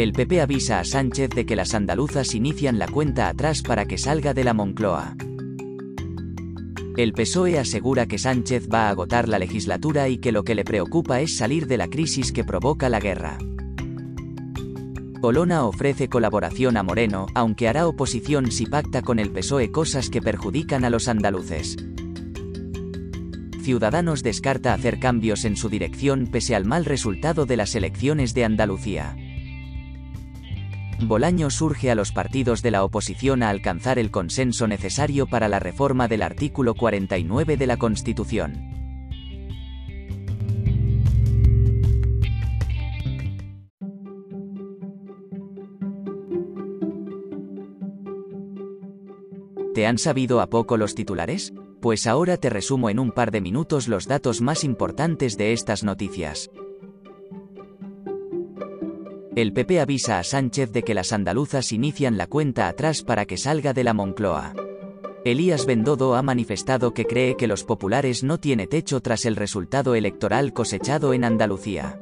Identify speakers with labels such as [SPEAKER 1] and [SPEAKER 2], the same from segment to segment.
[SPEAKER 1] El PP avisa a Sánchez de que las andaluzas inician la cuenta atrás para que salga de la Moncloa. El PSOE asegura que Sánchez va a agotar la legislatura y que lo que le preocupa es salir de la crisis que provoca la guerra. Olona ofrece colaboración a Moreno, aunque hará oposición si pacta con el PSOE cosas que perjudican a los andaluces. Ciudadanos descarta hacer cambios en su dirección pese al mal resultado de las elecciones de Andalucía. Bolaño surge a los partidos de la oposición a alcanzar el consenso necesario para la reforma del artículo 49 de la Constitución. ¿Te han sabido a poco los titulares? Pues ahora te resumo en un par de minutos los datos más importantes de estas noticias. El PP avisa a Sánchez de que las andaluzas inician la cuenta atrás para que salga de la Moncloa. Elías Bendodo ha manifestado que cree que los populares no tiene techo tras el resultado electoral cosechado en Andalucía.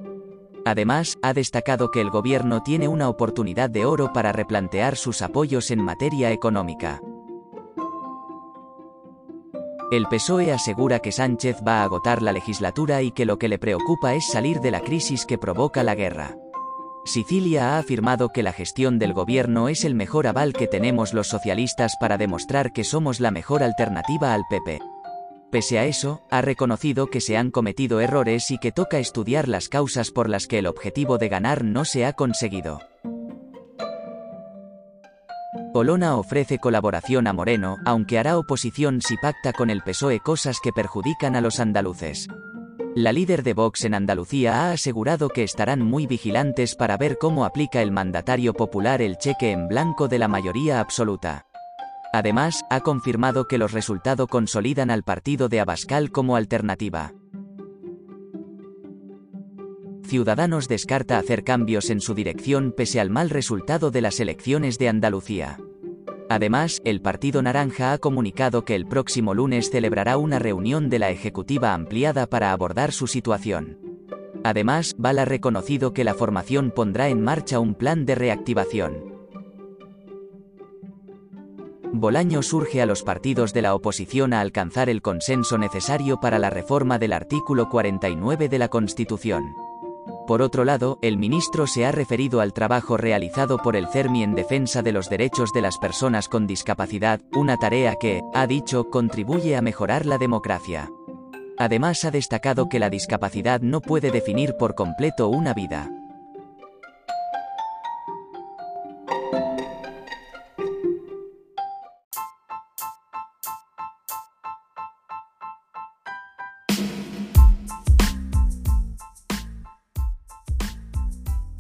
[SPEAKER 1] Además, ha destacado que el gobierno tiene una oportunidad de oro para replantear sus apoyos en materia económica. El PSOE asegura que Sánchez va a agotar la legislatura y que lo que le preocupa es salir de la crisis que provoca la guerra. Sicilia ha afirmado que la gestión del gobierno es el mejor aval que tenemos los socialistas para demostrar que somos la mejor alternativa al PP. Pese a eso, ha reconocido que se han cometido errores y que toca estudiar las causas por las que el objetivo de ganar no se ha conseguido. Olona ofrece colaboración a Moreno, aunque hará oposición si pacta con el PSOE cosas que perjudican a los andaluces. La líder de Vox en Andalucía ha asegurado que estarán muy vigilantes para ver cómo aplica el mandatario popular el cheque en blanco de la mayoría absoluta. Además, ha confirmado que los resultados consolidan al partido de Abascal como alternativa. Ciudadanos descarta hacer cambios en su dirección pese al mal resultado de las elecciones de Andalucía. Además, el Partido Naranja ha comunicado que el próximo lunes celebrará una reunión de la Ejecutiva ampliada para abordar su situación. Además, Val ha reconocido que la formación pondrá en marcha un plan de reactivación. Bolaño surge a los partidos de la oposición a alcanzar el consenso necesario para la reforma del artículo 49 de la Constitución. Por otro lado, el ministro se ha referido al trabajo realizado por el CERMI en defensa de los derechos de las personas con discapacidad, una tarea que, ha dicho, contribuye a mejorar la democracia. Además ha destacado que la discapacidad no puede definir por completo una vida.